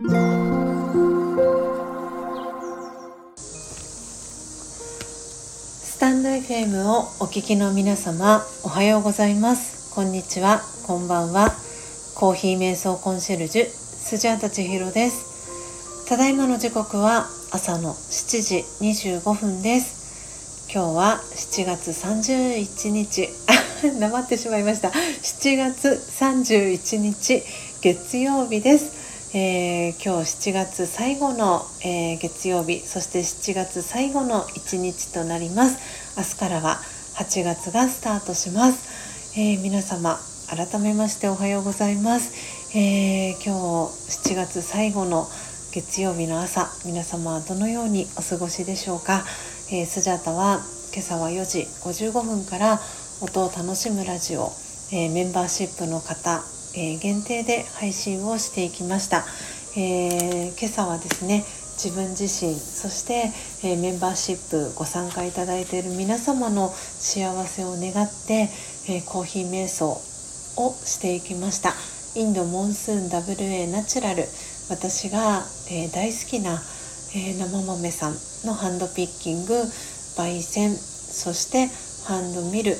スタンド FM をお聞きの皆様おはようございます。こんにちは。こんばんは。コーヒー瞑想コンシェルジュスジャータ千尋です。ただいまの時刻は朝の7時25分です。今日は7月31日。なまってしまいました。7月31日月曜日です。えー、今日7月最後の、えー、月曜日そして7月最後の一日となります。明日からは8月がスタートします、えー、皆様改めましておはようございます、え今日7月最後の月曜日の朝皆様はどのようにお過ごしでしょうか、えスジャタは今朝は4時55分から音を楽しむラジオ、えメンバーシップの方えー、限定で配信をしていきました、えー、今朝はですね自分自身そして、えー、メンバーシップご参加いただいている皆様の幸せを願って、えコーヒー瞑想をしていきました。インドモンスーン WA ナチュラル。私が、え大好きな、え生豆さんのハンドピッキング焙煎そしてハンドミル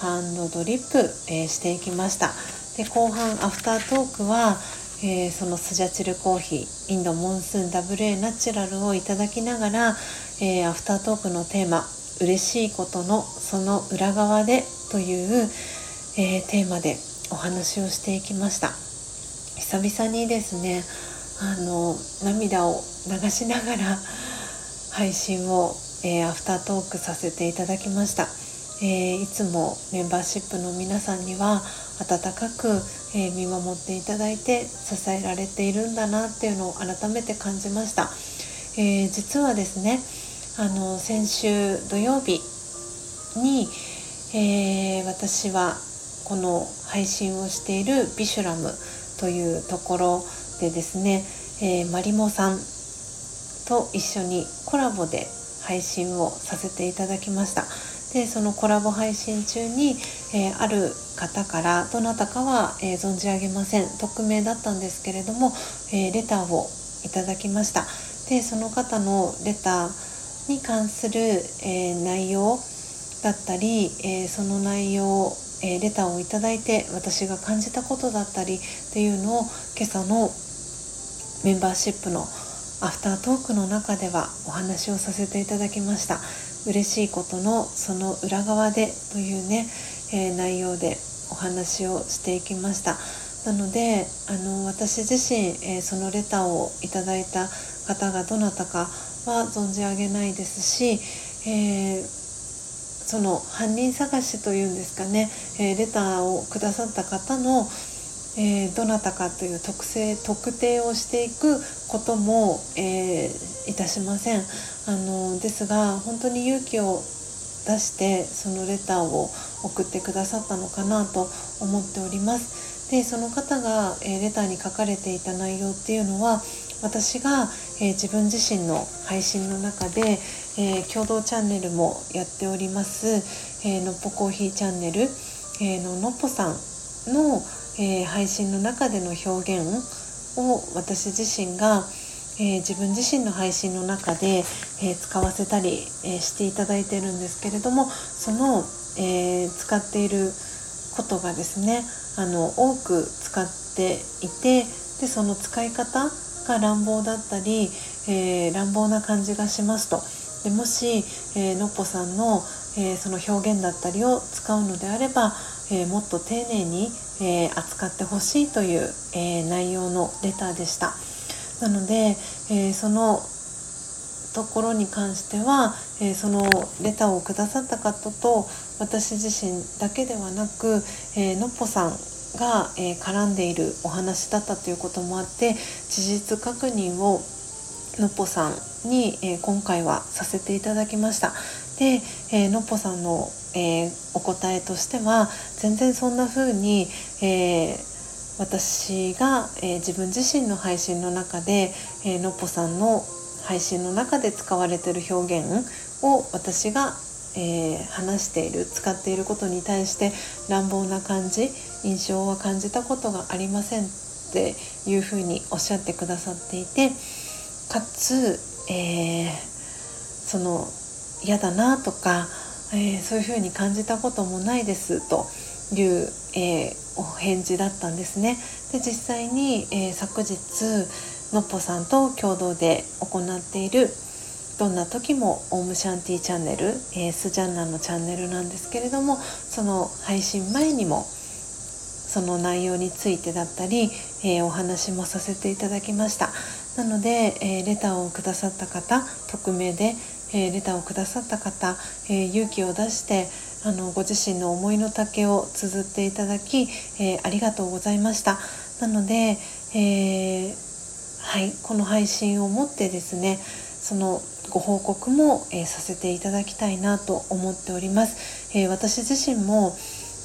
ハンドドリップ、えしていきました。で後半アフタートークは、えー、そのスジャチルコーヒーインドモンスーン WA ナチュラルをいただきながら、えー、アフタートークのテーマ「嬉しいことのその裏側で」という、えー、テーマでお話をしていきました。久々にですねあの涙を流しながら配信を、えアフタートークさせていただきました、えいつもメンバーシップの皆さんには温かく、えー、見守っていただいて支えられているんだなっていうのを改めて感じました、えー、実はですねあの先週土曜日に、えー、私はこの配信をしているビシュラムというところでですね、えマリモさんと一緒にコラボで配信をさせていただきました。でそのコラボ配信中に、えー、ある方からどなたかは、えー、存じ上げません匿名だったんですけれども、え、レターをいただきましたでその方のレターに関する、え内容だったり、えその内容えレターをいただいて私が感じたことだったりっていうのを今朝のメンバーシップのアフタートークの中ではお話をさせていただきました。嬉しいことのその裏側でというね、えー、内容でお話をしていきました。なのであの私自身、えー、そのレターをいただいた方がどなたかは存じ上げないですし、えー、その犯人探しというんですかね、えレターをくださった方のえー、どなたかという特性特定をしていくことも、えー、いたしません。あのですが本当に勇気を出してそのレターを送ってくださったのかなと思っております。でその方が、えー、レターに書かれていた内容っていうのは私が、え自分自身の配信の中で、え共同チャンネルもやっております、えのっぽコーヒーチャンネル、えののっぽさんのえー、配信の中での表現を私自身が、えー、自分自身の配信の中で、えー、使わせたり、えしていただいてるんですけれどもその、え使っていることがですねあの多く使っていてでその使い方が乱暴だったり、え乱暴な感じがしますと。でもし、えのっぽさんの、えその表現だったりを使うのであれば、えもっと丁寧に、えー、扱ってほしいという、えー、内容のレターでした。なので、えー、そのところに関しては、えそのレターをくださった方と私自身だけではなく、えのっぽさんが、え絡んでいるお話だったということもあって事実確認をのっぽさんに、え今回はさせていただきました。で、えのっぽさんのえー、お答えとしては全然そんな風に、えー、私が、えー、自分自身の配信の中で、えのっぽさんの配信の中で使われてる表現を私が、え話している使っていることに対して乱暴な感じ印象は感じたことがありませんっていうふうにおっしゃってくださっていてかつ、え、その嫌だなとか、えー、そういうふうに感じたこともないですという、えー、お返事だったんですね。で実際に、え昨日のっぽさんと共同で行っているどんな時もオームシャンティチャンネル、えー、スジャンナのチャンネルなんですけれどもその配信前にもその内容についてだったり、えー、お話もさせていただきましたなので、えー、レターをくださった方匿名で、えレターをくださった方、え勇気を出してあのご自身の思いの丈を綴っていただき、えありがとうございましたなので、えはい、この配信をもってですねそのご報告も、え、させていただきたいなと思っております。え、私自身も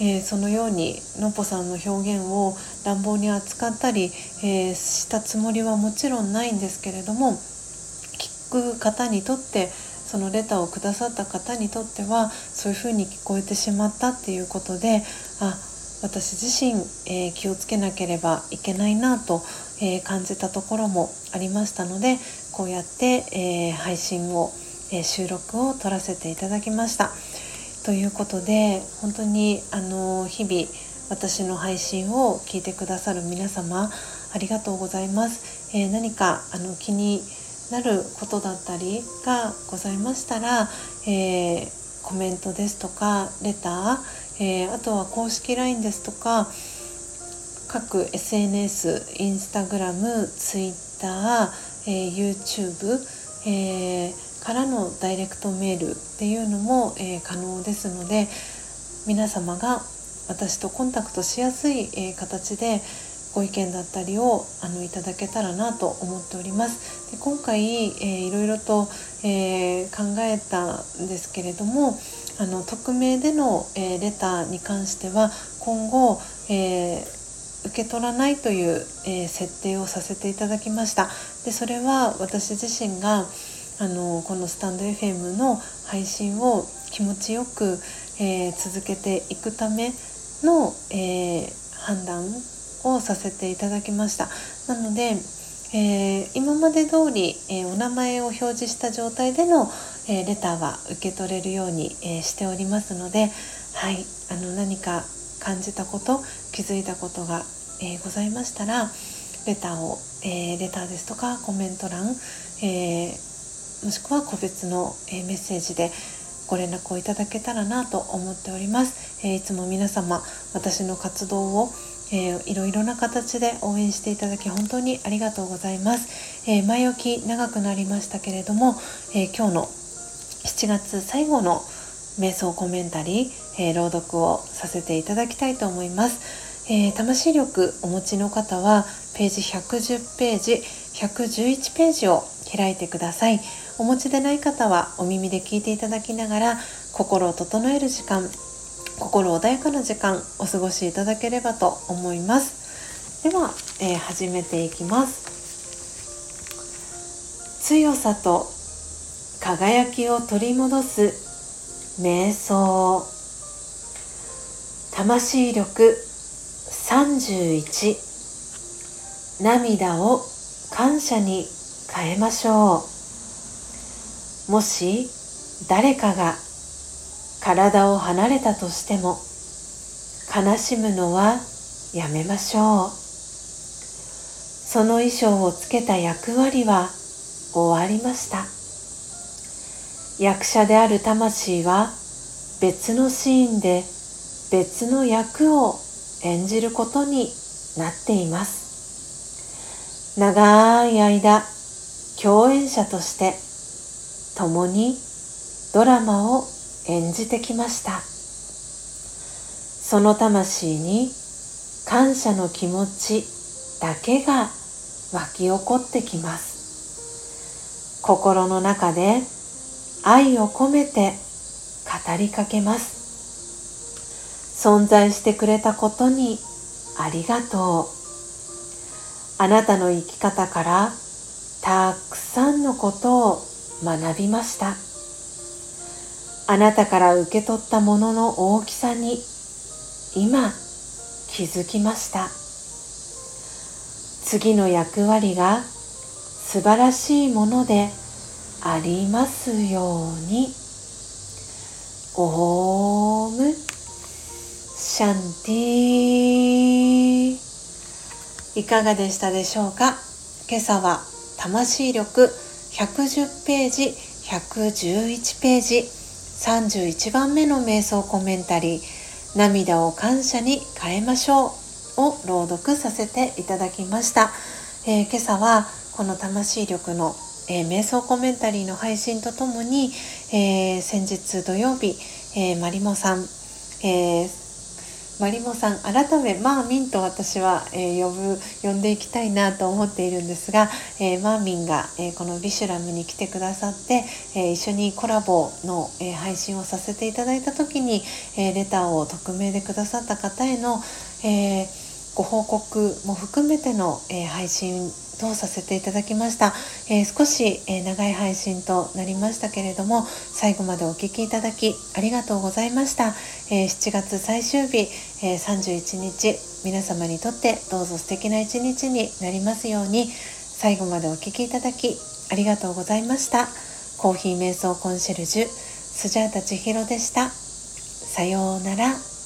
えー、そのようにのっぽさんの表現を乱暴に扱ったり、えー、したつもりはもちろんないんですけれども聞く方にとってそのレターをくださった方にとってはそういうふうに聞こえてしまったっていうことであ私自身、えー、気をつけなければいけないなと、え感じたところもありましたのでこうやって、えー、配信を、え、収録を撮らせていただきました。ということで本当にあの日々私の配信を聞いてくださる皆様ありがとうございます。え、何かあの気になることだったりがございましたら、えー、コメントですとかレター、えー、あとは公式 LINE ですとか各 SNS インスタグラムツイッターえー、YouTube、えー、からのダイレクトメールっていうのも、えー、可能ですので皆様が私とコンタクトしやすい、え形でご意見だったりをあのいただけたらなと思っております。で今回、えー、いろいろと、えー、考えたんですけれどもあの匿名での、えー、レターに関しては今後、えー、受け取らないという、えー、設定をさせていただきましたでそれは私自身があのこのスタンド FM の配信を気持ちよく、えー、続けていくための、えー、判断をさせていただきました。なので、えー、今まで通り、えお名前を表示した状態での、えレターは受け取れるように、えしておりますので、はい、あの何か感じたこと気づいたことが、え、ございましたらレターを、え、レターですとかコメント欄、え、もしくは個別の、えメッセージでご連絡をいただけたらなと思っております、えいつも皆様私の活動をえー、いろいろな形で応援していただき本当にありがとうございます、えー、前置き長くなりましたけれども、えー、今日の7月最後の瞑想コメンタリーえー、朗読をさせていただきたいと思います、えー、魂力お持ちの方はページ110ページ111ページを開いてください。お持ちでない方はお耳で聞いていただきながら心を整える時間心穏やかな時間お過ごしいただければと思います。では、えー、始めていきます。強さと輝きを取り戻す瞑想。魂力31涙を感謝に変えましょう。もし誰かが体を離れたとしても悲しむのはやめましょう。その衣装をつけた役割は終わりました。役者である魂は別のシーンで別の役を演じることになっています。長い間共演者として共にドラマを演じてきました。その魂に感謝の気持ちだけが湧き起こってきます。心の中で愛を込めて語りかけます。存在してくれたことにありがとう。あなたの生き方からたくさんのことを学びました。あなたから受け取ったものの大きさに今気づきました。次の役割が素晴らしいものでありますように。オームシャンティいかがでしたでしょうか？今朝は魂力110ページ111ページ。31番目の瞑想コメンタリー涙を感謝に変えましょうを朗読させていただきました、えー、今朝はこの魂力のえー、瞑想コメンタリーの配信とともに、えー、先日土曜日、えー、マリモさん、えー、マリモさん改めマーミンと私は、え呼ぶ呼んでいきたいなと思っているんですが、えマーミンが、えこのビシュラムに来てくださって、え一緒にコラボの、え配信をさせていただいた時に、えレターを匿名でくださった方への、えご報告も含めての、え配信とさせていただきました、えー、少し、えー、長い配信となりましたけれども最後までお聴きいただきありがとうございました、えー、7月最終日、え31日皆様にとってどうぞ素敵な一日になりますように最後までお聴きいただきありがとうございました。コーヒー瞑想コンシェルジュスジャータ千尋でした。さようなら。